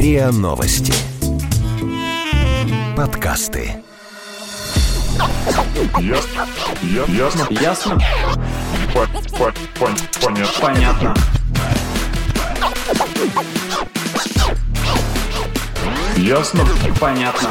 РИА Новости. Подкасты. Ясно. Ясно. Ясно? По- по- пон- Понятно. Понятно. Ясно. Понятно.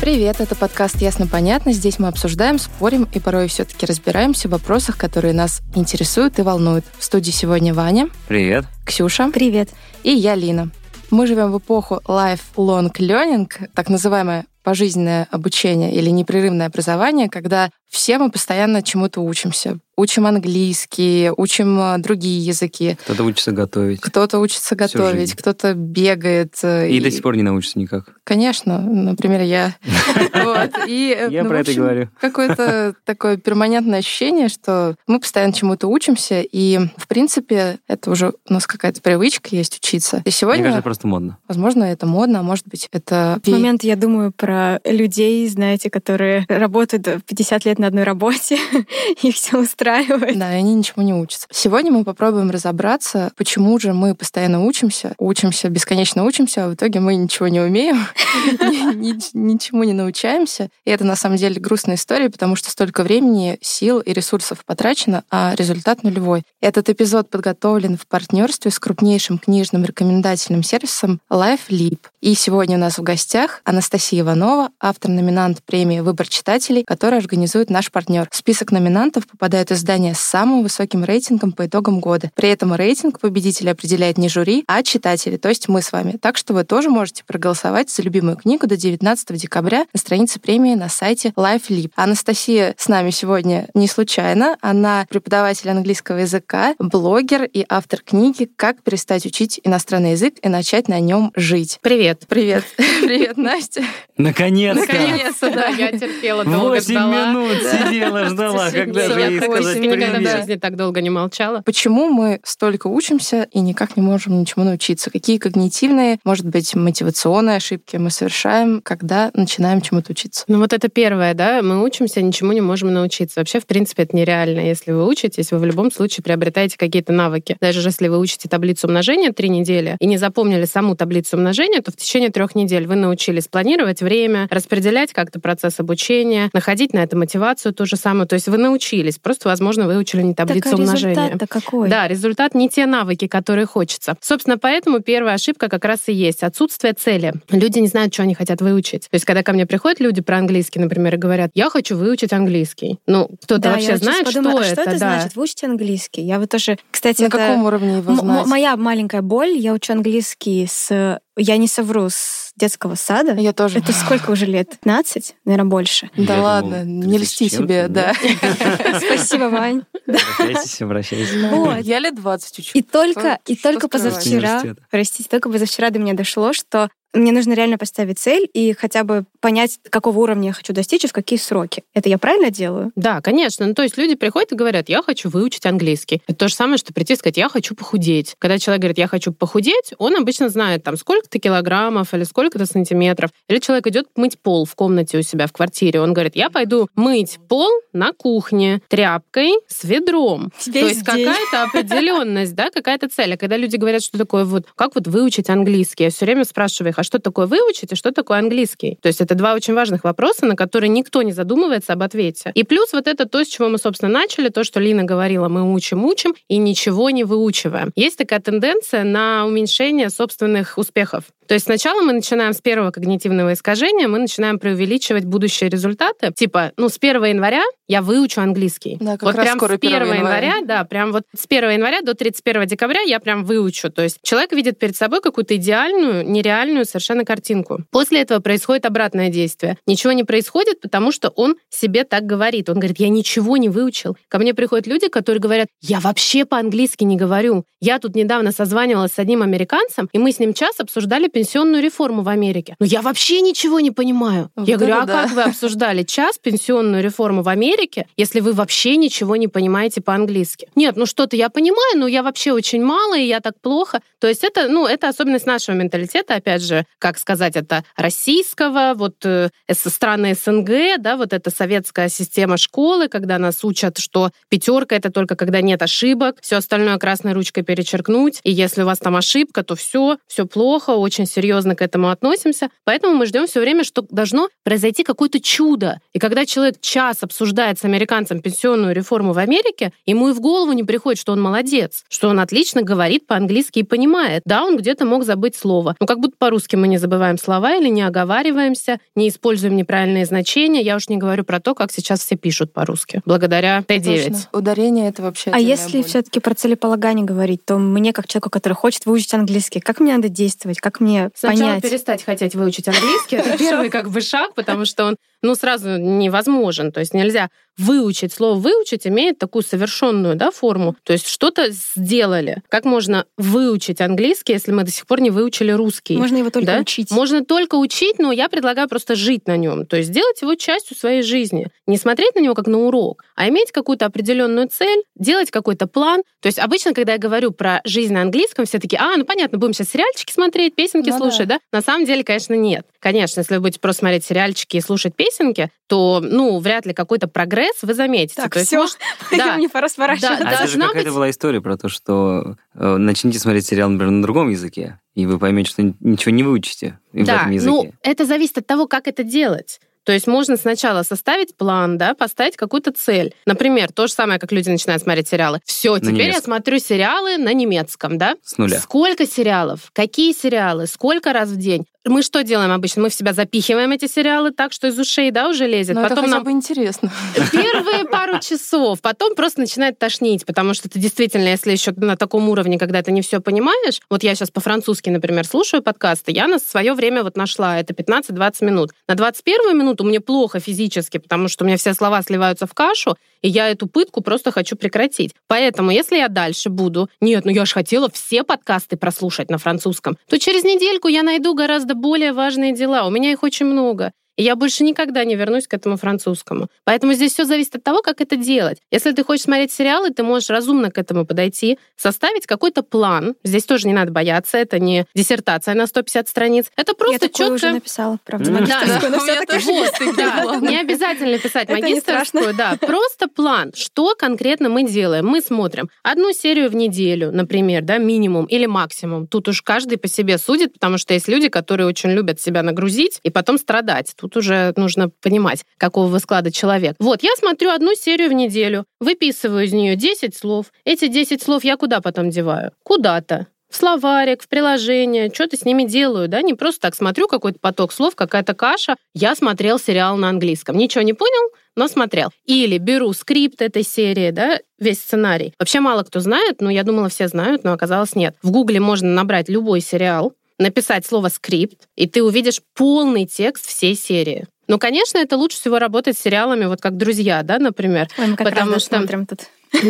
Привет, это подкаст «Ясно-понятно». Здесь мы обсуждаем, спорим и порой все-таки разбираемся в вопросах, которые нас интересуют и волнуют. В студии сегодня Ваня, Привет. Ксюша Привет. и я, Лина. Мы живем в эпоху lifelong learning, так называемое пожизненное обучение или непрерывное образование, когда все мы постоянно чему-то учимся. Учим английский, учим э, другие языки. Кто-то учится готовить. Кто-то учится готовить, кто-то бегает. э, И до сих пор не научится никак. Конечно, например, я. И, э, Я ну, про это говорю. Какое-то такое перманентное ощущение, что мы постоянно чему-то учимся, и, в принципе, это уже у нас какая-то привычка есть учиться. И Мне сегодня, кажется, просто модно. возможно, это модно, а может быть, это... В момент я думаю про людей, знаете, которые работают 50 лет на одной работе, и все устраивает. Да, и они ничему не учатся. Сегодня мы попробуем разобраться, почему же мы постоянно учимся, учимся, бесконечно учимся, а в итоге мы ничего не умеем, ни- ни- ничему не научаемся. И это на самом деле грустная история, потому что столько времени, сил и ресурсов потрачено, а результат нулевой. Этот эпизод подготовлен в партнерстве с крупнейшим книжным рекомендательным сервисом LifeLeap. И сегодня у нас в гостях Анастасия Иванова, автор-номинант премии «Выбор читателей», который организует наш партнер. В список номинантов попадают издания с самым высоким рейтингом по итогам года. При этом рейтинг победителя определяет не жюри, а читатели, то есть мы с вами. Так что вы тоже можете проголосовать за любимую книгу до 19 декабря на странице премии на сайте LifeLeap. Анастасия с нами сегодня не случайно. Она преподаватель английского языка, блогер и автор книги «Как перестать учить иностранный язык и начать на нем жить». Привет. Привет. Привет, Настя. Наконец-то! Наконец-то, да. я терпела, долго ждала. минут сидела, ждала, когда же Я ей сказать никогда в жизни так долго не молчала. Почему мы столько учимся и никак не можем ничему научиться? Какие когнитивные, может быть, мотивационные ошибки мы совершаем, когда начинаем чему-то учиться? Ну вот это первое, да, мы учимся, ничему не можем научиться. Вообще, в принципе, это нереально. Если вы учитесь, вы в любом случае приобретаете какие-то навыки. Даже если вы учите таблицу умножения три недели и не запомнили саму таблицу умножения, то в течение трех недель вы научились планировать время, распределять как-то процесс обучения, находить на это мотивацию ту же самую. То есть вы научились, просто, возможно, выучили не таблицу Так а умножения. результат-то какой? Да, результат не те навыки, которые хочется. Собственно, поэтому первая ошибка как раз и есть отсутствие цели. Люди не знают, что они хотят выучить. То есть, когда ко мне приходят люди про английский, например, и говорят, я хочу выучить английский. Ну, кто-то Да, вообще знает, подумала, что, а что это да. значит? Выучите английский. Я вот тоже, кстати, На это каком уровне его м- моя маленькая боль. Я учу английский с... Я не совру, с детского сада. Я тоже. Это сколько уже лет? 15? Наверное, больше. Да Я ладно, думал, не 30 льсти себе, да? Спасибо, Вань. Обращайтесь, обращайтесь. Вот. Я лет 20 учу. И только, и только позавчера, простите, только позавчера до меня дошло, что мне нужно реально поставить цель и хотя бы понять, какого уровня я хочу достичь и в какие сроки. Это я правильно делаю? Да, конечно. Ну, то есть люди приходят и говорят, я хочу выучить английский. Это то же самое, что прийти и сказать, я хочу похудеть. Когда человек говорит, я хочу похудеть, он обычно знает, там, сколько-то килограммов или сколько-то сантиметров. Или человек идет мыть пол в комнате у себя в квартире. Он говорит, я пойду мыть пол на кухне тряпкой с ведром. Весь то есть какая-то определенность, да, какая-то цель. А когда люди говорят, что такое вот, как вот выучить английский, я все время спрашиваю их, а что такое выучить и что такое английский? То есть это два очень важных вопроса, на которые никто не задумывается об ответе. И плюс вот это то, с чего мы, собственно, начали, то, что Лина говорила, мы учим, учим и ничего не выучиваем. Есть такая тенденция на уменьшение собственных успехов. То есть сначала мы начинаем с первого когнитивного искажения, мы начинаем преувеличивать будущие результаты. Типа, ну, с 1 января я выучу английский. Да, как вот раз прям скоро с 1 1 января. января, да, прям вот с 1 января до 31 декабря я прям выучу. То есть человек видит перед собой какую-то идеальную, нереальную совершенно картинку. После этого происходит обратное действие. Ничего не происходит, потому что он себе так говорит. Он говорит, я ничего не выучил. Ко мне приходят люди, которые говорят, я вообще по-английски не говорю. Я тут недавно созванивалась с одним американцем, и мы с ним час обсуждали пенсионную реформу в Америке. Но я вообще ничего не понимаю. Вот я говорю, а да. как вы обсуждали час пенсионную реформу в Америке, если вы вообще ничего не понимаете по-английски? Нет, ну что-то я понимаю, но я вообще очень мало, и я так плохо. То есть это, ну, это особенность нашего менталитета, опять же, как сказать, это российского, вот э, страны СНГ, да, вот эта советская система школы, когда нас учат, что пятерка это только когда нет ошибок, все остальное красной ручкой перечеркнуть, и если у вас там ошибка, то все, все плохо, очень серьезно к этому относимся, поэтому мы ждем все время, что должно произойти какое-то чудо. И когда человек час обсуждает с американцем пенсионную реформу в Америке, ему и в голову не приходит, что он молодец, что он отлично говорит по-английски и понимает. Да, он где-то мог забыть слово. Но как будто по-русски мы не забываем слова или не оговариваемся, не используем неправильные значения. Я уж не говорю про то, как сейчас все пишут по-русски. Благодаря Т9. Точно. Ударение это вообще. А если все-таки про целеполагание говорить, то мне, как человеку, который хочет выучить английский, как мне надо действовать, как мне Сначала понять? перестать хотеть выучить английский. Это первый как бы шаг, потому что он ну, сразу невозможен. То есть нельзя выучить. Слово «выучить» имеет такую совершенную да, форму. То есть что-то сделали. Как можно выучить английский, если мы до сих пор не выучили русский? Можно его только да? учить. Можно только учить, но я предлагаю просто жить на нем. То есть сделать его частью своей жизни. Не смотреть на него как на урок, а иметь какую-то определенную цель, делать какой-то план. То есть обычно, когда я говорю про жизнь на английском, все таки а, ну понятно, будем сейчас сериальчики смотреть, песенки Ну слушать, да. На самом деле, конечно, нет. Конечно, если вы будете просто смотреть сериальчики и слушать песенки, то, ну, вряд ли какой-то прогресс вы заметите. Так, То есть, всё. может, да, Мне пора сворачивать. Да, А это же какая-то быть- была история про то, что э, начните смотреть сериал, например, на другом языке, и вы поймете, что ничего не выучите в Да, этом языке. ну, это зависит от того, как это делать. То есть можно сначала составить план, да, поставить какую-то цель. Например, то же самое, как люди начинают смотреть сериалы. Все, теперь я смотрю сериалы на немецком, да? С нуля. Сколько сериалов? Какие сериалы? Сколько раз в день? Мы что делаем обычно? Мы в себя запихиваем эти сериалы так, что из ушей, да, уже лезет. Но Ну, это Потом хотя нам бы интересно. первые пару часов, потом просто начинает тошнить, потому что ты действительно, если еще на таком уровне, когда ты не все понимаешь, вот я сейчас по-французски, например, слушаю подкасты, я на свое время вот нашла, это 15-20 минут. На 21 минуту мне плохо физически, потому что у меня все слова сливаются в кашу, и я эту пытку просто хочу прекратить. Поэтому, если я дальше буду, нет, ну я же хотела все подкасты прослушать на французском, то через недельку я найду гораздо более важные дела. У меня их очень много. И я больше никогда не вернусь к этому французскому. Поэтому здесь все зависит от того, как это делать. Если ты хочешь смотреть сериалы, ты можешь разумно к этому подойти, составить какой-то план. Здесь тоже не надо бояться, это не диссертация на 150 страниц. Это Я просто уже четко написала, правда, у меня тоже. Вот, да. Не обязательно писать магистерскую, да. Просто план. Что конкретно мы делаем? Мы смотрим одну серию в неделю, например, да, минимум или максимум. Тут уж каждый по себе судит, потому что есть люди, которые очень любят себя нагрузить и потом страдать. Тут уже нужно понимать, какого вы склада человек. Вот, я смотрю одну серию в неделю, выписываю из нее 10 слов. Эти 10 слов я куда потом деваю? Куда-то в словарик, в приложение, что-то с ними делаю, да, не просто так смотрю какой-то поток слов, какая-то каша. Я смотрел сериал на английском. Ничего не понял, но смотрел. Или беру скрипт этой серии, да, весь сценарий. Вообще мало кто знает, но я думала, все знают, но оказалось нет. В Гугле можно набрать любой сериал, написать слово скрипт, и ты увидишь полный текст всей серии. Ну, конечно, это лучше всего работать с сериалами, вот как «Друзья», да, например. Ой, мы как Потому раз что- смотрим тут.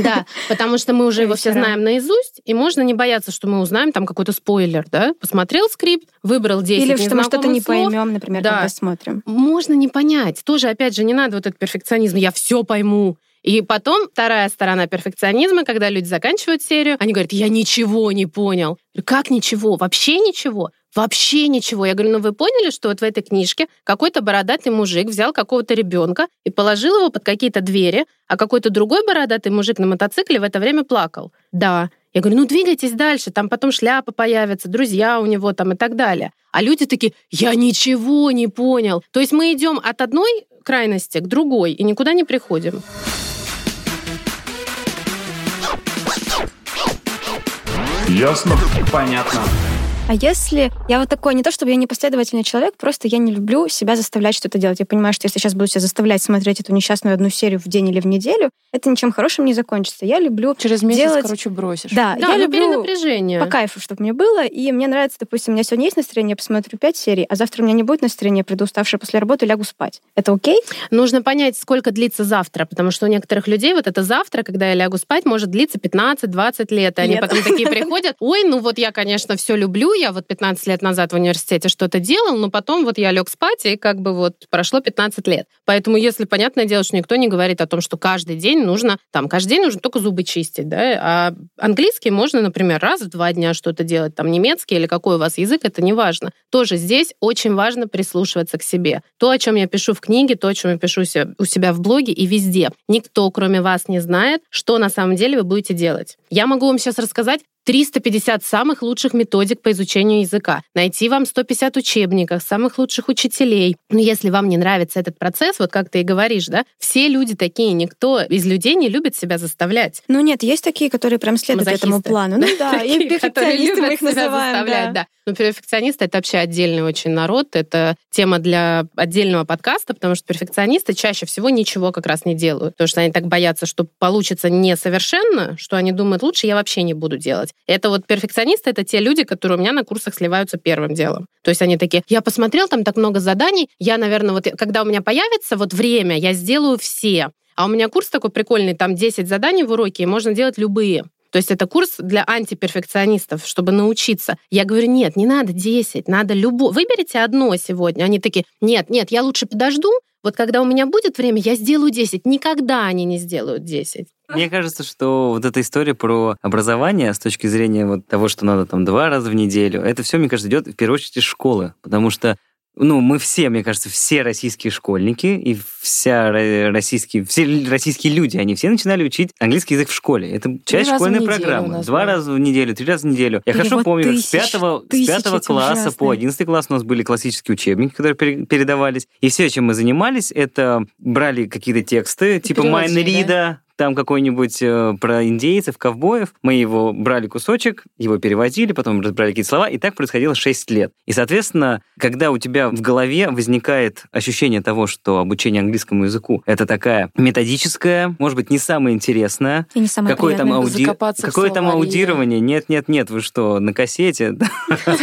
Да, потому что мы уже его все знаем наизусть, и можно не бояться, что мы узнаем там какой-то спойлер, да? Посмотрел скрипт, выбрал 10 Или что мы что-то не поймем, например, Да. когда смотрим. Можно не понять. Тоже, опять же, не надо вот этот перфекционизм. Я все пойму. И потом вторая сторона перфекционизма, когда люди заканчивают серию, они говорят, я ничего не понял. Как ничего? Вообще ничего? Вообще ничего. Я говорю, ну вы поняли, что вот в этой книжке какой-то бородатый мужик взял какого-то ребенка и положил его под какие-то двери, а какой-то другой бородатый мужик на мотоцикле в это время плакал. Да. Я говорю, ну двигайтесь дальше, там потом шляпа появится, друзья у него там и так далее. А люди такие, я ничего не понял. То есть мы идем от одной крайности к другой и никуда не приходим. Ясно? Понятно. А если я вот такой, не то чтобы я непоследовательный человек, просто я не люблю себя заставлять что-то делать. Я понимаю, что если сейчас буду себя заставлять смотреть эту несчастную одну серию в день или в неделю, это ничем хорошим не закончится. Я люблю Через месяц, Делать- короче, бросишь. Да, Да, я ну люблю перенапряжение. по кайфу, чтобы мне было. И мне нравится, допустим, у меня сегодня есть настроение, я посмотрю пять серий, а завтра у меня не будет настроения, я приду уставшая после работы, лягу спать. Это окей? Нужно понять, сколько длится завтра, потому что у некоторых людей вот это завтра, когда я лягу спать, может длиться 15-20 лет, и они Нет. потом такие приходят, ой, ну вот я, конечно, все люблю, я вот 15 лет назад в университете что-то делал, но потом вот я лег спать, и как бы вот прошло 15 лет. Поэтому если, понятное дело, что никто не говорит о том, что каждый день нужно, там, каждый день нужно только зубы чистить, да, а английский можно, например, раз в два дня что-то делать, там, немецкий или какой у вас язык, это не важно. Тоже здесь очень важно прислушиваться к себе. То, о чем я пишу в книге, то, о чем я пишу у себя в блоге и везде. Никто, кроме вас, не знает, что на самом деле вы будете делать. Я могу вам сейчас рассказать 350 самых лучших методик по изучению языка, найти вам 150 учебников самых лучших учителей. Но если вам не нравится этот процесс, вот как ты и говоришь, да, все люди такие, никто из людей не любит себя заставлять. Ну нет, есть такие, которые прям следуют Мазохисты. этому плану. Ну да, и перфекционисты мы их называем. да. да. Но перфекционисты — это вообще отдельный очень народ, это тема для отдельного подкаста, потому что перфекционисты чаще всего ничего как раз не делают, потому что они так боятся, что получится несовершенно, что они думают, лучше я вообще не буду делать. Это вот перфекционисты — это те люди, которые у меня на курсах сливаются первым делом. То есть они такие, я посмотрел, там так много заданий, я, наверное, вот когда у меня появится вот время, я сделаю все. А у меня курс такой прикольный, там 10 заданий в уроке, и можно делать любые. То есть это курс для антиперфекционистов, чтобы научиться. Я говорю, нет, не надо 10, надо любое. Выберите одно сегодня. Они такие, нет, нет, я лучше подожду, вот когда у меня будет время, я сделаю 10. Никогда они не сделают 10. Мне кажется, что вот эта история про образование с точки зрения вот того, что надо там два раза в неделю, это все, мне кажется, идет в первую очередь из школы, потому что ну, мы все, мне кажется, все российские школьники и вся ро- российские, все российские люди, они все начинали учить английский язык в школе. Это часть в школьной программы. нас Два было. раза в неделю, три раза в неделю. Я хорошо Перевод помню, как с тысяч, пятого, с тысяч пятого класса по ужасные. 11 класс у нас были классические учебники, которые пере- передавались. И все, чем мы занимались, это брали какие-то тексты, типа Майн Рида, там какой-нибудь э, про индейцев, ковбоев. Мы его брали кусочек, его переводили, потом разбирали какие-то слова, и так происходило 6 лет. И, соответственно, когда у тебя в голове возникает ощущение того, что обучение английскому языку это такая методическая, может быть, не самая интересная, И не самое какое там, ауди... какое там аудирование? Нет, нет, нет, вы что, на кассете?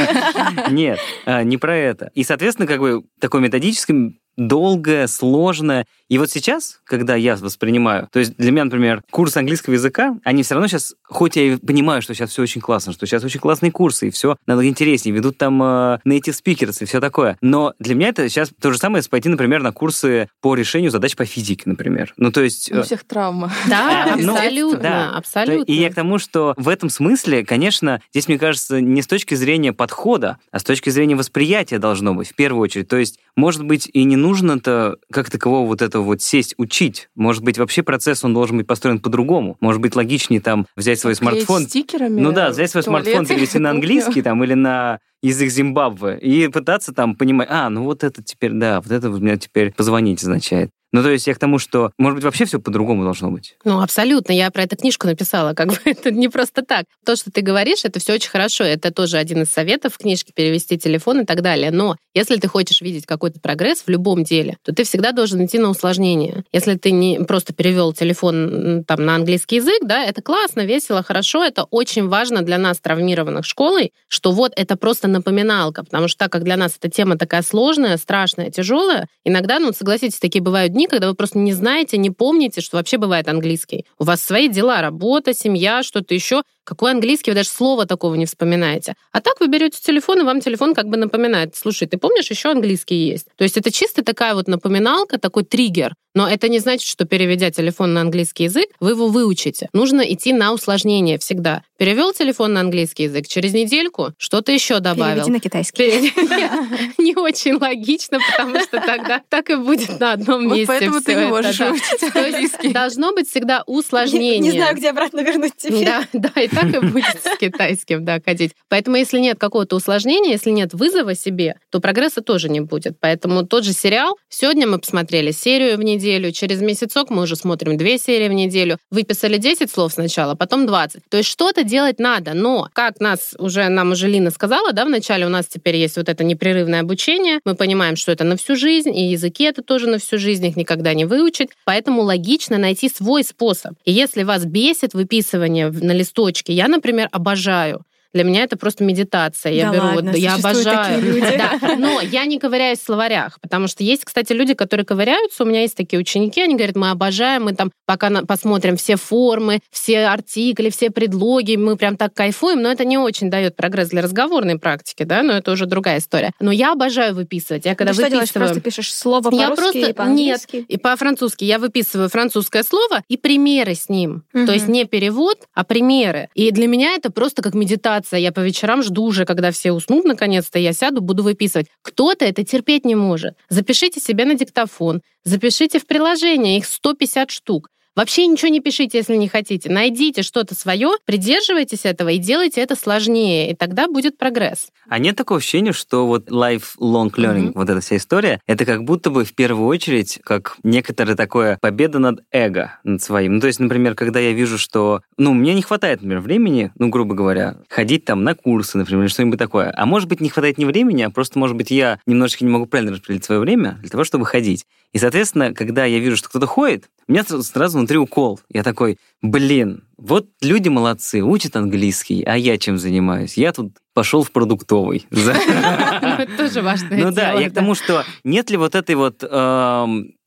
Нет, а, не про это. И, соответственно, как бы такое методическое, долгое, сложное. И вот сейчас, когда я воспринимаю, то есть для меня, например, курс английского языка, они все равно сейчас, хоть я и понимаю, что сейчас все очень классно, что сейчас очень классные курсы, и все надо интереснее, ведут там э, native speakers и все такое. Но для меня это сейчас то же самое, если пойти, например, на курсы по решению задач по физике, например. Ну, то есть... У э, всех травма. Да, Ну, абсолютно, да. абсолютно. И я к тому, что в этом смысле, конечно, здесь, мне кажется, не с точки зрения подхода, а с точки зрения восприятия должно быть, в первую очередь. То есть, может быть, и не нужно-то как такового вот этого вот сесть учить. Может быть, вообще процесс, он должен быть построен по-другому. Может быть, логичнее там взять свой Клеить смартфон, стикерами ну да, взять свой в туалет смартфон, перевести на английский там или на язык Зимбабве и пытаться там понимать, а, ну вот это теперь, да, вот это у меня теперь позвонить означает. Ну, то есть я к тому, что, может быть, вообще все по-другому должно быть. Ну, абсолютно. Я про эту книжку написала. Как бы это не просто так. То, что ты говоришь, это все очень хорошо. Это тоже один из советов в книжке перевести телефон и так далее. Но если ты хочешь видеть какой-то прогресс в любом деле, то ты всегда должен идти на усложнение. Если ты не просто перевел телефон там на английский язык, да, это классно, весело, хорошо. Это очень важно для нас, травмированных школой, что вот это просто напоминалка. Потому что так как для нас эта тема такая сложная, страшная, тяжелая, иногда, ну, согласитесь, такие бывают дни, когда вы просто не знаете, не помните, что вообще бывает английский. У вас свои дела, работа, семья, что-то еще. Какой английский, вы даже слова такого не вспоминаете. А так вы берете телефон, и вам телефон как бы напоминает. Слушай, ты помнишь, еще английский есть? То есть это чисто такая вот напоминалка, такой триггер. Но это не значит, что переведя телефон на английский язык, вы его выучите. Нужно идти на усложнение всегда. Перевел телефон на английский язык, через недельку что-то еще добавил. Переведи на китайский. Не очень логично, потому что тогда так и будет на одном месте. поэтому ты не можешь выучить английский. должно быть всегда усложнение. Не знаю, где обратно вернуть тебе. Да, да, так и будет с китайским, да, ходить. Поэтому если нет какого-то усложнения, если нет вызова себе, то прогресса тоже не будет. Поэтому тот же сериал, сегодня мы посмотрели серию в неделю, через месяцок мы уже смотрим две серии в неделю, выписали 10 слов сначала, потом 20. То есть что-то делать надо, но, как нас уже, нам уже Лина сказала, да, вначале у нас теперь есть вот это непрерывное обучение, мы понимаем, что это на всю жизнь, и языки это тоже на всю жизнь, их никогда не выучить, поэтому логично найти свой способ. И если вас бесит выписывание на листочке, я, например, обожаю. Для меня это просто медитация. Я Да беру, ладно, вот, я обожаю. Да, но я не ковыряюсь в словарях, потому что есть, кстати, люди, которые ковыряются. У меня есть такие ученики, они говорят, мы обожаем, мы там пока посмотрим все формы, все артикли, все предлоги, мы прям так кайфуем, но это не очень дает прогресс для разговорной практики, да, но это уже другая история. Но я обожаю выписывать. Я когда Ты что делаешь? выписываю... Просто пишешь слово Я по-русски просто- и по-английски? И по-французски я выписываю французское слово и примеры с ним. Мгм. То есть не перевод, а примеры. И для меня это просто как медитация. Я по вечерам жду уже, когда все уснут, наконец-то я сяду, буду выписывать. Кто-то это терпеть не может. Запишите себе на диктофон, запишите в приложение, их 150 штук. Вообще ничего не пишите, если не хотите. Найдите что-то свое, придерживайтесь этого и делайте это сложнее, и тогда будет прогресс. А нет такого ощущения, что вот lifelong learning, Мгм. вот эта вся история, это как будто бы в первую очередь как некоторая такое победа над эго, над своим. Ну, то есть, например, когда я вижу, что, ну, мне не хватает, например, времени, ну, грубо говоря, ходить там на курсы, например, или что-нибудь такое. А может быть, не хватает не времени, а просто, может быть, я немножечко не могу правильно распределить свое время для того, чтобы ходить. И, соответственно, когда я вижу, что кто-то ходит, у меня сразу внутри укол. Я такой, блин, вот люди молодцы, учат английский, а я чем занимаюсь? Я тут пошел в продуктовый. Ну, Это тоже важное Ну да, я к тому, что нет ли вот этой вот...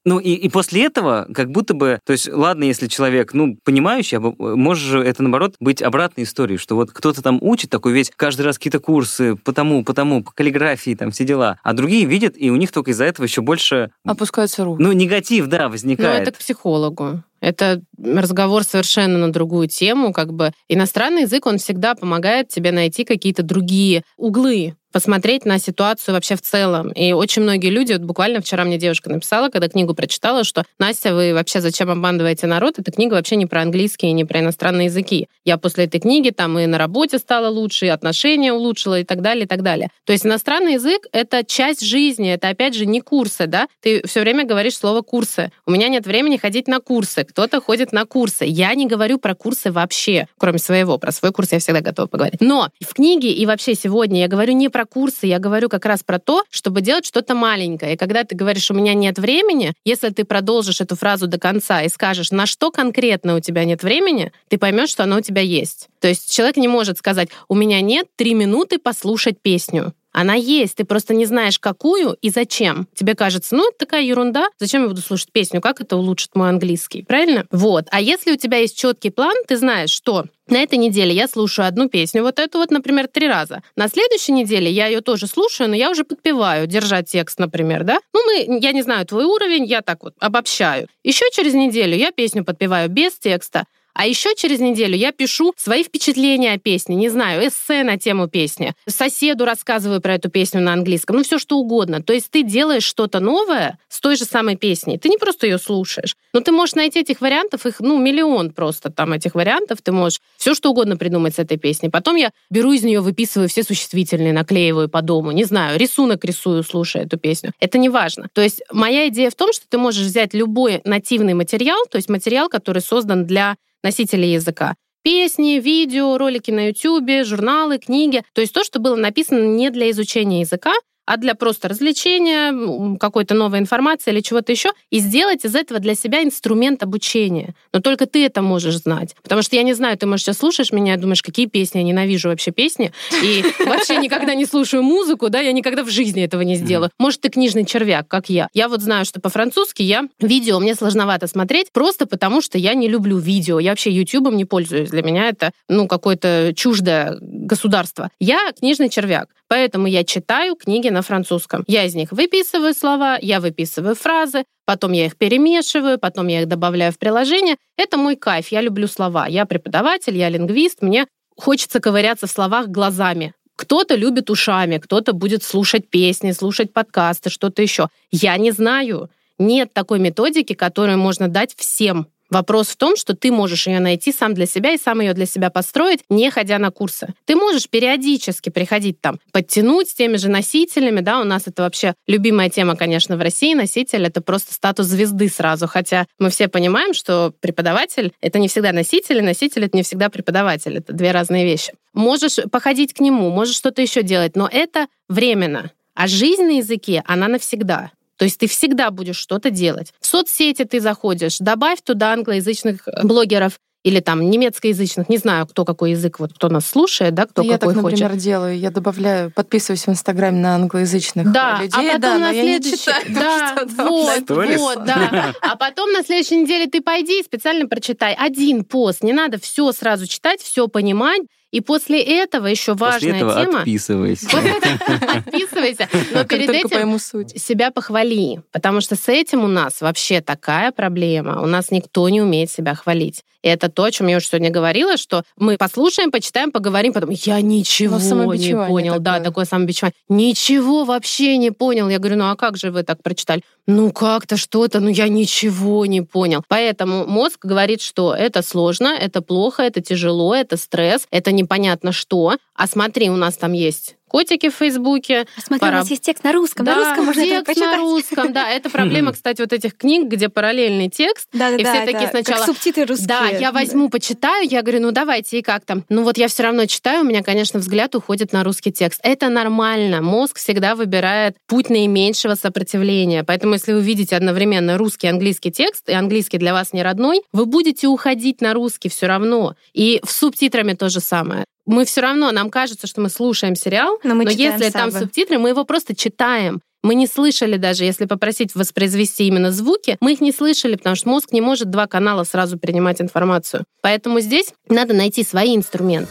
ну и, и после этого, как будто бы, то есть, ладно, если человек, ну, понимающий, а б- может же это, наоборот, быть обратной историей, что вот кто-то там учит такой весь, каждый раз какие-то курсы по тому, по тому, по каллиграфии, там, все дела, а другие видят, и у них только из-за этого еще больше, Опускаются руки. ну, негатив, да, Ну, возникает. это к психологу. Это разговор совершенно на другую тему, как бы. Иностранный язык, он всегда помогает тебе найти какие-то другие углы, посмотреть на ситуацию вообще в целом. И очень многие люди, вот буквально вчера мне девушка написала, когда книгу прочитала, что «Настя, вы вообще зачем обманываете народ? Эта книга вообще не про английский и не про иностранные языки. Я после этой книги там и на работе стала лучше, и отношения улучшила, и так далее, и так далее». То есть иностранный язык — это часть жизни, это, опять же, не курсы, да? Ты все время говоришь слово «курсы». У меня нет времени ходить на курсы, кто-то ходит на курсы. Я не говорю про курсы вообще, кроме своего. Про свой курс я всегда готова поговорить. Но в книге и вообще сегодня я говорю не про курсы, я говорю как раз про то, чтобы делать что-то маленькое. И когда ты говоришь «у меня нет времени», если ты продолжишь эту фразу до конца и скажешь, на что конкретно у тебя нет времени, ты поймешь, что оно у тебя есть. То есть человек не может сказать «у меня нет три минуты послушать песню». Она есть, ты просто не знаешь, какую и зачем. Тебе кажется, ну, это такая ерунда, зачем я буду слушать песню, как это улучшит мой английский, правильно? Вот. А если у тебя есть четкий план, ты знаешь, что на этой неделе я слушаю одну песню, вот эту вот, например, три раза. На следующей неделе я ее тоже слушаю, но я уже подпеваю, держать текст, например, да? Ну, мы, я не знаю твой уровень, я так вот обобщаю. Еще через неделю я песню подпеваю без текста, а еще через неделю я пишу свои впечатления о песне, не знаю, эссе на тему песни. Соседу рассказываю про эту песню на английском, ну все что угодно. То есть ты делаешь что-то новое с той же самой песней. Ты не просто ее слушаешь. Но ты можешь найти этих вариантов, их, ну, миллион просто там этих вариантов. Ты можешь все что угодно придумать с этой песней. Потом я беру из нее, выписываю все существительные, наклеиваю по дому. Не знаю, рисунок рисую, слушая эту песню. Это не важно. То есть моя идея в том, что ты можешь взять любой нативный материал, то есть материал, который создан для носителей языка. Песни, видео, ролики на YouTube, журналы, книги. То есть то, что было написано не для изучения языка, а для просто развлечения, какой-то новой информации или чего-то еще, и сделать из этого для себя инструмент обучения. Но только ты это можешь знать. Потому что я не знаю, ты, может, сейчас слушаешь меня и думаешь, какие песни, я ненавижу вообще песни, и вообще никогда не слушаю музыку, да, я никогда в жизни этого не сделаю. Может, ты книжный червяк, как я. Я вот знаю, что по-французски я видео мне сложновато смотреть, просто потому что я не люблю видео. Я вообще ютубом не пользуюсь. Для меня это, ну, какое-то чуждое государство. Я книжный червяк. Поэтому я читаю книги на французском. Я из них выписываю слова, я выписываю фразы, потом я их перемешиваю, потом я их добавляю в приложение. Это мой кайф, я люблю слова. Я преподаватель, я лингвист, мне хочется ковыряться в словах глазами. Кто-то любит ушами, кто-то будет слушать песни, слушать подкасты, что-то еще. Я не знаю. Нет такой методики, которую можно дать всем. Вопрос в том, что ты можешь ее найти сам для себя и сам ее для себя построить, не ходя на курсы. Ты можешь периодически приходить там, подтянуть с теми же носителями, да, у нас это вообще любимая тема, конечно, в России. Носитель — это просто статус звезды сразу, хотя мы все понимаем, что преподаватель — это не всегда носитель, и носитель — это не всегда преподаватель. Это две разные вещи. Можешь походить к нему, можешь что-то еще делать, но это временно. А жизнь на языке, она навсегда. То есть ты всегда будешь что-то делать. В соцсети ты заходишь, добавь туда англоязычных э, блогеров или там немецкоязычных, не знаю, кто какой язык, вот кто нас слушает, да, кто я какой так, хочет. например, делаю. Я добавляю, подписываюсь в Инстаграме на англоязычных Да, людей. а потом да, на я следующий... читаю, Да, вот, Сторис? вот, да. А потом на следующей неделе ты пойди и специально прочитай один пост. Не надо все сразу читать, все понимать И после этого еще После важная этого тема. отписывайся. После этого Отписывайся. Но перед этим себя похвали, потому что с этим у нас вообще такая проблема. У нас никто не умеет себя хвалить. И это то, о чем я уже сегодня говорила, что мы послушаем, почитаем, поговорим, потом я ничего Ну, не понял. Да, такое. такое самобичевание. Ничего вообще не понял. Я говорю, ну а как же вы так прочитали? Ну как-то что-то, ну я ничего не понял. Поэтому мозг говорит, что это сложно, это плохо, это тяжело, это стресс, это непонятно что. А смотри, у нас там есть котики в Фейсбуке, Смотри, Пора- у нас есть текст на русском. да, на русском можно это текст на почитать. русском, да. Это проблема, кстати, вот этих книг, где параллельный текст. Да, да, И да. все такие это сначала, Как субтитры русские. Да, я возьму, почитаю, я говорю, ну давайте, и как там? Ну вот я все равно читаю, у меня, конечно, взгляд уходит на русский текст. Это нормально. Мозг всегда выбирает путь наименьшего сопротивления. Поэтому если вы видите одновременно русский и английский текст, и английский для вас не родной, вы будете уходить на русский все равно. И с субтитрами то же самое. Мы все равно, нам кажется, что мы слушаем сериал, Но мы читаем если там сабы. субтитры, мы его просто читаем. Мы не слышали даже, если попросить воспроизвести именно звуки, мы их не слышали, потому что мозг не может два канала сразу принимать информацию. Поэтому здесь надо найти свои инструменты.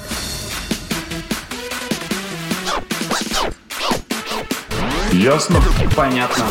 Ясно? Понятно.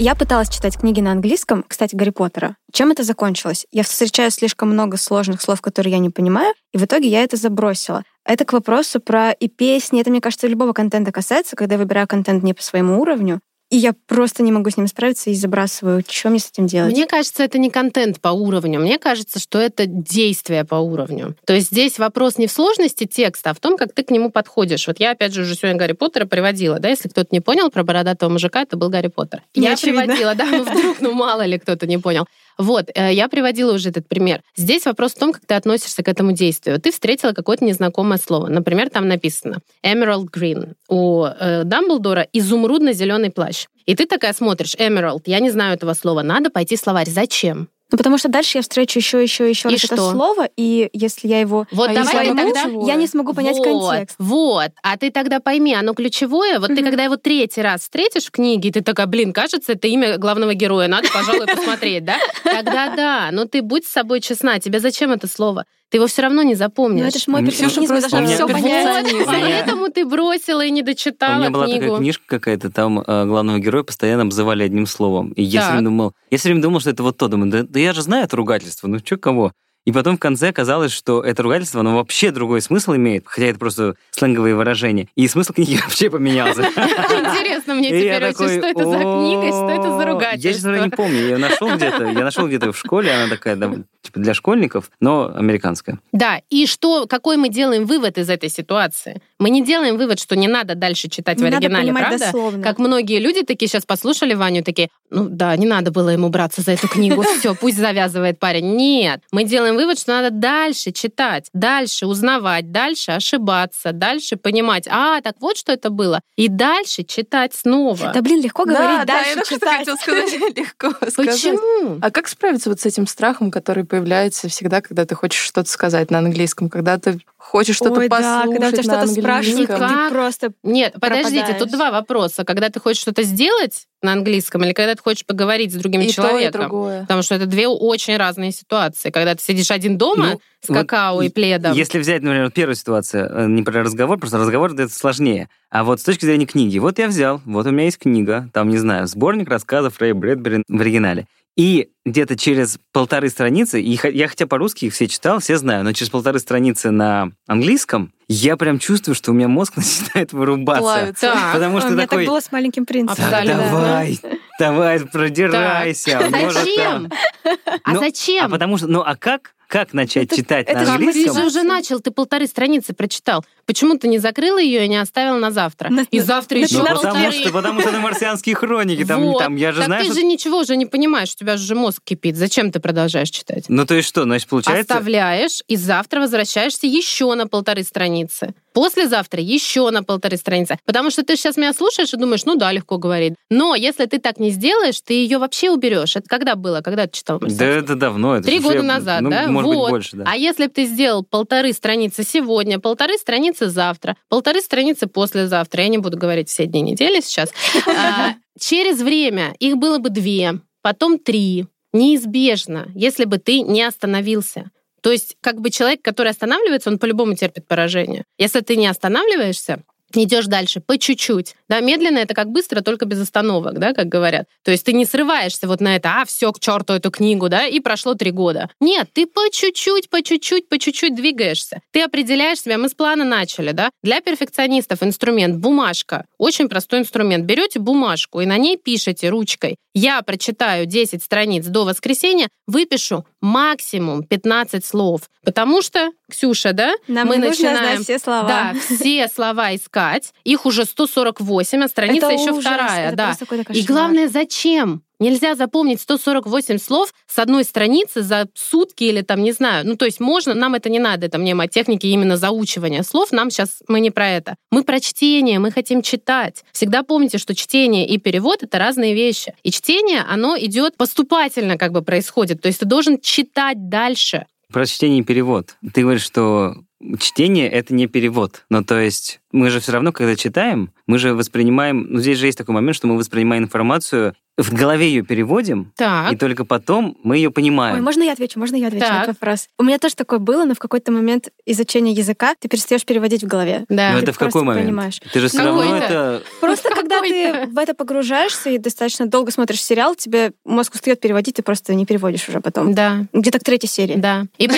Я пыталась читать книги на английском, кстати, Гарри Поттера. Чем это закончилось? Я встречаю слишком много сложных слов, которые я не понимаю, и в итоге я это забросила. Это к вопросу про и песни. Это, мне кажется, любого контента касается, когда я выбираю контент не по своему уровню, и я просто не могу с ним справиться и забрасываю. Что мне с этим делать? Мне кажется, это не контент по уровню. Мне кажется, что это действие по уровню. То есть здесь вопрос не в сложности текста, а в том, как ты к нему подходишь. Вот я, опять же, уже сегодня Гарри Поттера приводила. Да, если кто-то не понял про бородатого мужика, это был Гарри Поттер. Не я очевидно. приводила, да, ну вдруг, ну мало ли кто-то не понял. Вот, э, я приводила уже этот пример. Здесь вопрос в том, как ты относишься к этому действию. Ты встретила какое-то незнакомое слово. Например, там написано Emerald Green. У э, Дамблдора изумрудно-зеленый плащ. И ты такая смотришь, Emerald, я не знаю этого слова, надо пойти в словарь. Зачем? Ну, потому что дальше я встречу еще, еще, еще И раз это что? слово, и если я его Вот А давай ты оно тогда... я не смогу понять вот, контекст. Вот. А ты тогда пойми, оно ключевое. Вот ты Мгм. когда его третий раз встретишь в книге, ты такая, блин, кажется, это имя главного героя, надо, пожалуй, посмотреть, да? Тогда да. Но ты будь с собой честна. Тебе зачем это слово? Ты его все равно не Ну, запомнишь. это ж мой перфекционизм, я просто должна у меня- все понять. У Поэтому ты бросила и не У дочитала меня была книгу. такая книжка какая-то, там э, главного героя постоянно обзывали одним словом. И я все Так. время думал, я все время думал, что это вот то. Думаю, да, да я же знаю это ругательство, ну что кого? И потом в конце оказалось, что это ругательство, оно вообще другой смысл имеет, хотя это просто сленговые выражения. И смысл книги вообще поменялся. Интересно мне теперь очень, что это за книга и что это за ругательство. Я, честно говоря, не помню. Я нашел где-то, я нашел где-то в школе, она такая, да, типа для школьников, но американская. Да, и что, какой мы делаем вывод из этой ситуации? Мы не делаем вывод, что не надо дальше читать Не в оригинале, правда? дословно. Как многие люди такие сейчас послушали Ваню, такие, ну да, не надо было ему браться за эту книгу, все, пусть завязывает парень. Нет, мы делаем вывод, что надо дальше читать, дальше узнавать, дальше ошибаться, дальше понимать, а, так вот что это было, и дальше читать снова. Да, блин, легко Да, говорить, да, дальше я читать. хотела сказать, легко сказать. Почему? А как справиться вот с этим страхом, который появляется всегда, когда ты хочешь что-то сказать на английском, когда ты хочешь что-то Ой, да, послушать когда у тебя что-то спрашивают, ты просто... Нет, подождите, пропадаешь. тут два вопроса. Когда ты хочешь что-то сделать на английском или когда ты хочешь поговорить с другим И то, и человеком. другое. Потому что это две очень разные ситуации. Когда ты сидишь один дома Ну, с вот какао и пледом. Если взять, например, вот первую ситуацию, э, не про разговор, просто разговор это сложнее. А вот с точки зрения книги, вот я взял, вот у меня есть книга, там, не знаю, сборник рассказов Рэя Брэдбери в оригинале. И где-то через полторы страницы, и я хотя по-русски их все читал, все знаю, но через полторы страницы на английском я прям чувствую, что у меня мозг начинает вырубаться. Плавится. Так. Потому что у меня такой, так было с маленьким принцем. «Так, Абсолютно. давай, давай, продирайся. Зачем? там». А Ну, зачем? А потому что, ну а как, как начать Это- читать это на? Ты английском? же уже начал, ты полторы страницы прочитал. Почему ты не закрыла ее и не оставил на завтра? На- И завтра на- еще Ну, на потому полторы. что, потому что это марсианские хроники, там, Вот. там, я же так знаю, ты что... же ничего уже не понимаешь, у тебя же мозг кипит. Зачем ты продолжаешь читать? Ну, то есть что, значит, получается... Оставляешь, и завтра возвращаешься еще на полторы страницы. Послезавтра еще на полторы страницы. Потому что ты сейчас меня слушаешь и думаешь, ну да, легко говорить. Но если ты так не сделаешь, ты ее вообще уберешь. Это когда было? Когда ты читал Да это давно. Это Три года назад, ну, да? Может вот. быть, больше, да. А если бы ты сделал полторы страницы сегодня, полторы страницы завтра, полторы страницы послезавтра, я не буду говорить все дни недели сейчас, а, через время их было бы две, потом три. Неизбежно, если бы ты не остановился. То есть как бы человек, который останавливается, он по-любому терпит поражение. Если ты не останавливаешься, идешь дальше по чуть-чуть. Да, медленно это как быстро, только без остановок, да, как говорят. То есть ты не срываешься вот на это, а, все, к черту эту книгу, да, и прошло три года. Нет, ты по чуть-чуть, по чуть-чуть, по чуть-чуть двигаешься. Ты определяешь себя, мы с плана начали, да. Для перфекционистов инструмент бумажка. Очень простой инструмент. Берете бумажку и на ней пишете ручкой. Я прочитаю 10 страниц до воскресенья, выпишу максимум 15 слов. Потому что, Ксюша, да, Нам мы начинаем все слова. да, все слова искать. Их уже 148, а страница Это еще ужас, вторая. да. И главное, зачем? Нельзя запомнить 148 слов с одной страницы за сутки или там, не знаю. Ну, то есть можно, нам это не надо, это мнемотехники именно заучивания слов. Нам сейчас, мы не про это. Мы про чтение, мы хотим читать. Всегда помните, что чтение и перевод — это разные вещи. И чтение, оно идет поступательно как бы происходит. То есть ты должен читать дальше. Про чтение и перевод. Ты говоришь, что чтение — это не перевод. Ну, то есть мы же все равно, когда читаем, мы же воспринимаем... Ну, здесь же есть такой момент, что мы воспринимаем информацию, в голове ее переводим, так. и только потом мы ее понимаем. Ой, можно я отвечу? Можно я отвечу так. на этот вопрос? У меня тоже такое было, но в какой-то момент изучения языка ты перестаешь переводить в голове. Да. Но ты это в какой момент? Понимаешь. Ты же все ну, равно это... это... Просто когда ты в это погружаешься и достаточно долго смотришь сериал, тебе мозг устает переводить, ты просто не переводишь уже потом. Да. Где-то к третьей серии. Да. И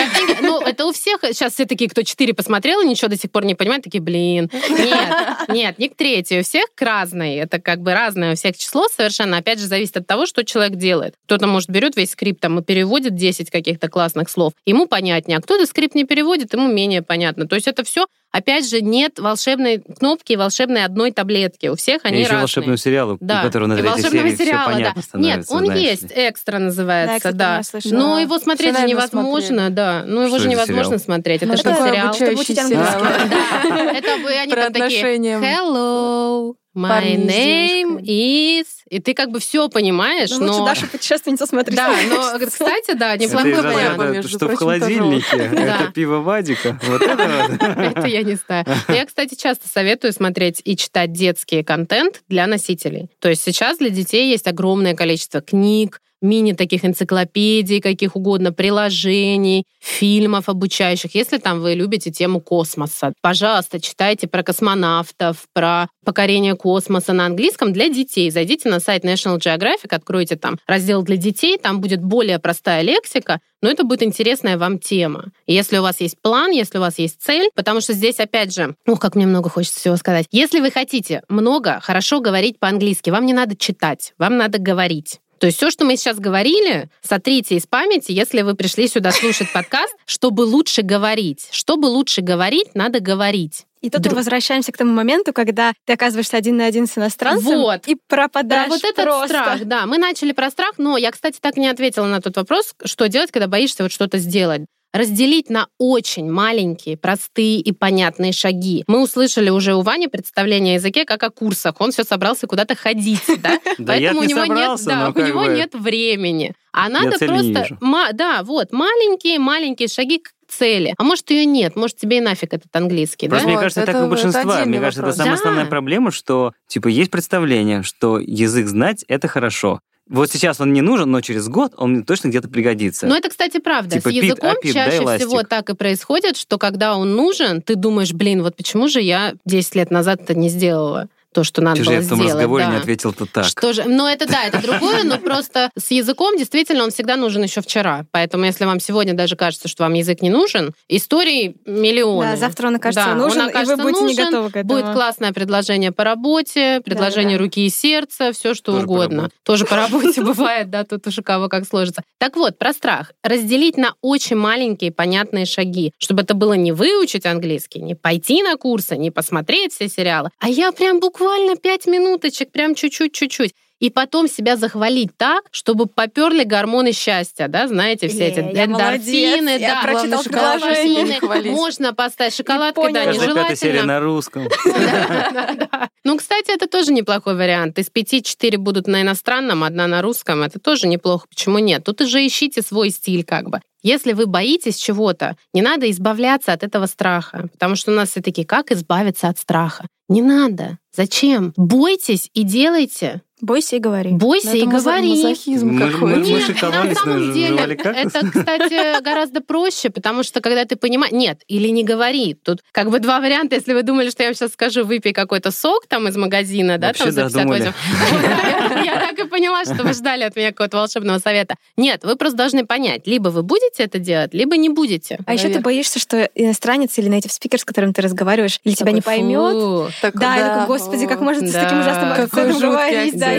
ну, это у всех сейчас все такие, кто читает четыре посмотрела, ничего до сих пор не понимаю, такие, блин, нет, нет, не к третьей. У всех к разной. Это как бы разное у всех число совершенно. Опять же, зависит от того, что человек делает. Кто-то, может, берет весь скрипт там, и переводит 10 каких-то классных слов. Ему понятнее. А кто-то скрипт не переводит, ему менее понятно. То есть это все Опять же, нет волшебной кнопки, волшебной одной таблетки. У всех они и еще разные. волшебного сериала, Да. у которого на И третьей волшебного серии сериала, все понятно да. становится. Нет, он знаешь есть, экстра называется, да. слышала. Но Да. его смотреть Все, же невозможно, да. Ну его Что же это невозможно сериал? смотреть. Ну, Это же сериал. Чтобы учить английский. Да. Это они там такие Hello, my name is... И ты как бы все понимаешь, Ну, лучше но... Дашу путешественницу смотреть. Да, но, кстати, да, неплохой вариант, что в холодильнике, это пиво Вадика. Вот это. Это я не знаю. Но я, кстати, часто советую смотреть и читать детский контент для носителей. То есть сейчас для детей есть огромное количество книг, мини таких энциклопедий, каких угодно, приложений, фильмов обучающих. Если там вы любите тему космоса, пожалуйста, читайте про космонавтов, про покорение космоса на английском для детей. Зайдите на сайт National Geographic, откройте там раздел для детей, там будет более простая лексика, но это будет интересная вам тема. Если у вас есть план, если у вас есть цель, потому что здесь, опять же, ух, как мне много хочется всего сказать. Если вы хотите много, хорошо говорить по-английски, вам не надо читать, вам надо говорить. То есть все, что мы сейчас говорили, сотрите из памяти, если вы пришли сюда слушать подкаст, чтобы лучше говорить. Чтобы лучше говорить, надо говорить. И тут Друг- мы возвращаемся к тому моменту, когда ты оказываешься один на один с иностранцем Вот. и Про пропадаешь вот этот просто. страх, да. Мы начали про страх, но я, кстати, так и не ответила на тот вопрос, что делать, когда боишься вот что-то сделать. Разделить на очень маленькие, простые и понятные шаги. Мы услышали уже у Вани представление о языке как о курсах. Он все собрался куда-то ходить, да? Да Поэтому у не него нет, да, у него нет времени. А надо просто, да, вот маленькие маленькие шаги к цели. А может ее нет, может тебе и нафиг этот английский, да? Просто мне Вот, кажется, это- так и у большинства. Мне кажется, это вопрос. самая Да. основная проблема, что типа есть представление, что язык знать это хорошо. Вот сейчас он не нужен, но через год он мне точно где-то пригодится. Но это, кстати, правда. Типа, С языком а, Пит, дай чаще ластик. всего так и происходит, что когда он нужен, ты думаешь, блин, вот почему же я 10 лет назад это не сделала? То, что надо Ты же было я в том сделать. разговоре да. не ответил-то так. Что же, ну это да, это другое, но просто с языком действительно он всегда нужен еще вчера. Поэтому если вам сегодня даже кажется, что вам язык не нужен, историй миллионы. Да, завтра он окажется Да, нужен, он окажется и вы будете не нужен, готовы к этому. Будет классное предложение по работе, предложение Да-да-да. руки и сердца, все что Тоже по угодно. работе. Тоже по работе бывает, да, тут уж у кого как сложится. Так вот, про страх. Разделить на очень маленькие понятные шаги, чтобы это было не выучить английский, не пойти на курсы, не посмотреть все сериалы, а я прям буквально пять минуточек, прям чуть-чуть, чуть-чуть. И потом себя захвалить так, чтобы поперли гормоны счастья, да, знаете, все эти Э, я эндорфины, молодец, я да, прочитал предложение. эндорфины. Хвалить. Можно поставить шоколадкой, понял. да, пятая серия нежелательно. на русском. Ну, кстати, это тоже неплохой вариант. Из пяти четыре будут на иностранном, одна на русском. Это тоже неплохо. Почему нет? Тут уже ищите свой стиль как бы. Если вы боитесь чего-то, не надо избавляться от этого страха. Потому что у нас все такие, как избавиться от страха? Не надо. Зачем? Бойтесь и делайте. Бойся и говори. Бойся и говори. мазохизм Мы- какой-то. мы- мы Нет, шиковались, на самом деле, это, кстати, гораздо проще, потому что когда ты понимаешь... Нет, или не говори. Тут как бы два варианта. Если вы думали, что я вам сейчас скажу, выпей какой-то сок там из магазина, да, Вообще, там за да, 58. думали. Вот, да, я, так и поняла, что вы ждали от меня какого-то волшебного совета. Нет, вы просто должны понять, либо вы будете это делать, либо не будете. А еще ты боишься, что иностранец или native спикер, с которым ты разговариваешь, или тебя не поймет. Да, я такой, господи, как можно с таким ужасным Какой акцентом говорить, да,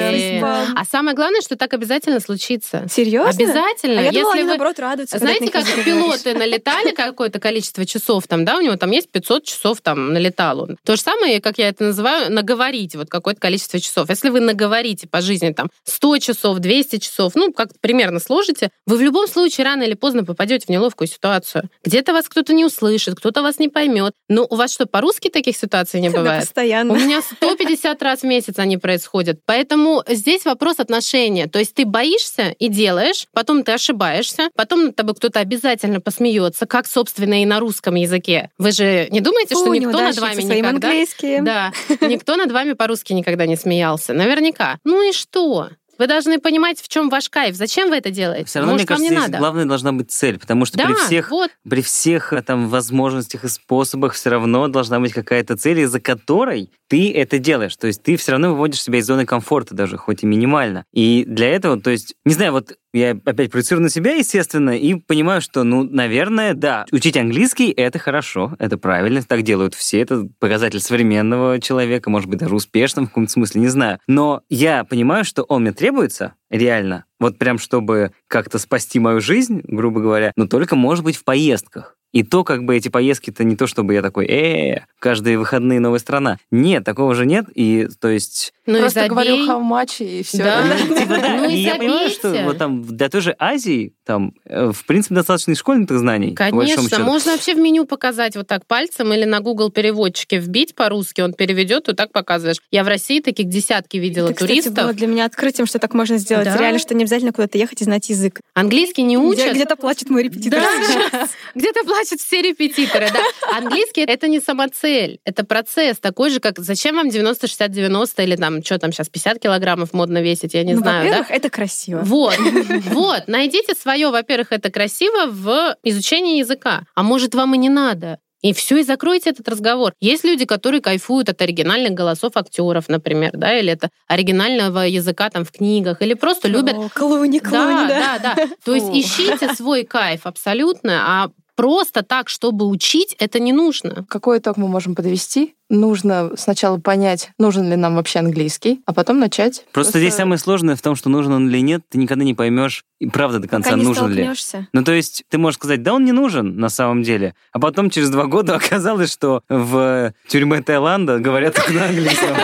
А самое главное, что так обязательно случится. Серьезно? Обязательно. А я думала, Если они, вы- наоборот, радуются. Знаете, как пилоты налетали какое-то количество часов там, да, у него там есть 500 часов там налетал он. То же самое, как я это называю, наговорить вот какое-то количество часов. Если вы наговорите по жизни там 100 часов, 200 часов, ну, как примерно сложите, вы в любом случае рано или поздно попадете в неловкую ситуацию. Где-то вас кто-то не услышит, кто-то вас не поймет. Но у вас что, по-русски таких ситуаций не Да, бывает? постоянно. У меня 150 раз в месяц они происходят. Поэтому здесь вопрос отношения. То есть ты боишься и делаешь, потом ты ошибаешься, потом над тобой кто-то обязательно посмеется, как, собственно, и на русском языке. Вы же не думаете, что Фу, никто над вами никогда... английским. Да, никто над вами по-русски никогда не смеялся. Наверняка. Ну и что? Вы должны понимать, в чем ваш кайф. Зачем вы это делаете? Все равно, Может, мне вам кажется, здесь главное должна быть цель, потому что да, при всех вот. при всех э, там возможностях и способах все равно должна быть какая-то цель, из-за которой ты это делаешь. То есть ты все равно выводишь себя из зоны комфорта даже, хоть и минимально. И для этого, то есть, не знаю, вот я опять проецирую на себя, естественно, и понимаю, что, ну, наверное, да, учить английский — это хорошо, это правильно, так делают все, это показатель современного человека, может быть, даже успешным в каком-то смысле, не знаю. Но я понимаю, что он мне требуется, реально, вот прям чтобы как-то спасти мою жизнь, грубо говоря, но только, может быть, в поездках. И то, как бы эти поездки-то не то, чтобы я такой, э, каждые выходные новая страна. Нет, такого же нет. И то есть Ну и Просто забей. говорю how much и все. Да. ну, типа, да. Ну и И я понимаю, что вот там для той же Азии, там, э, в принципе, достаточно и школьных знаний. Конечно, можно вообще в меню показать вот так пальцем или на Google переводчике вбить по-русски, он переведет, и так показываешь. Я в России таких десятки видела Это, кстати, туристов. было для меня открытием, что так можно сделать. Да. Реально, что не обязательно куда-то ехать и знать язык. Английский не учат. Где-то плачет мой репетитор. Да, где-то плачут все репетиторы, да. Английский — это не самоцель, это процесс, такой же, как зачем вам 90-60-90 или там, что там сейчас, 50 килограммов модно весить, я не Ну, знаю, да? Во-первых, это красиво. Вот, вот, найдите свое, во-первых, это красиво в изучении языка. А может, вам и не надо. И все, и закройте этот разговор. Есть люди, которые кайфуют от оригинальных голосов актеров, например, да, или это оригинального языка там в книгах, или просто любят О, Клуни, клуни, да. да, да. То есть ищите свой кайф абсолютно, а просто так, чтобы учить, это не нужно. Какой итог мы можем подвести? Нужно сначала понять, нужен ли нам вообще английский, а потом начать. Просто здесь самое сложное в том, что нужен он или нет, ты никогда не поймешь, и правда до конца Пока не нужен ли. Ну, то есть ты можешь сказать, да, он не нужен на самом деле. А потом через два года оказалось, что в тюрьме Таиланда говорят только на английском.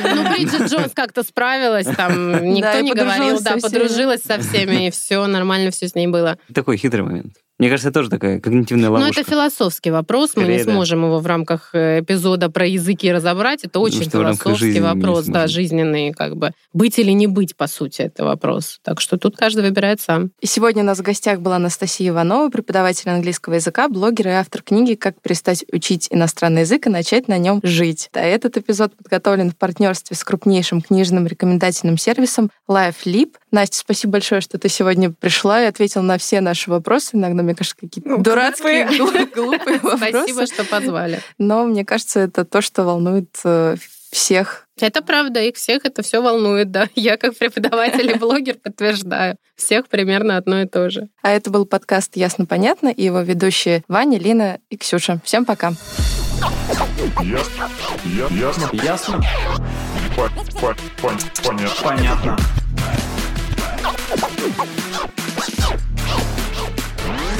Ну, Бриджит Джонс как-то справилась, там никто не говорил, да, подружилась со всеми, и все нормально все с ней было. Такой хитрый момент. Мне кажется, это тоже такая когнитивная Но ловушка. это философский вопрос, мы не Скорее, да. сможем его в рамках э, эпизода про языки разобрать. Это очень рамках философский вопрос, да, жизненный, как бы быть или не быть, по сути, это вопрос. Так что тут каждый выбирает сам. И сегодня у нас в гостях была Анастасия Иванова, преподаватель английского языка, блогер и автор книги «Как перестать учить иностранный язык и начать на нем жить». А этот эпизод подготовлен в партнерстве с крупнейшим книжным рекомендательным сервисом LifeLib. Настя, спасибо большое, что ты сегодня пришла и ответила на все наши вопросы. Иногда, мне кажется, какие-то Ну, дурацкие, глупые, глупые Спасибо, вопросы. что позвали. Но мне кажется, это то, что волнует э, всех Это правда, их всех это все волнует, да. Я как преподаватель и блогер подтверждаю. Всех примерно одно и то же. А это был подкаст «Ясно-понятно» и его ведущие Ваня, Лина и Ксюша. Всем пока. Ясно. Ясно. Ясно? По- по- пон- Понятно. Понятно.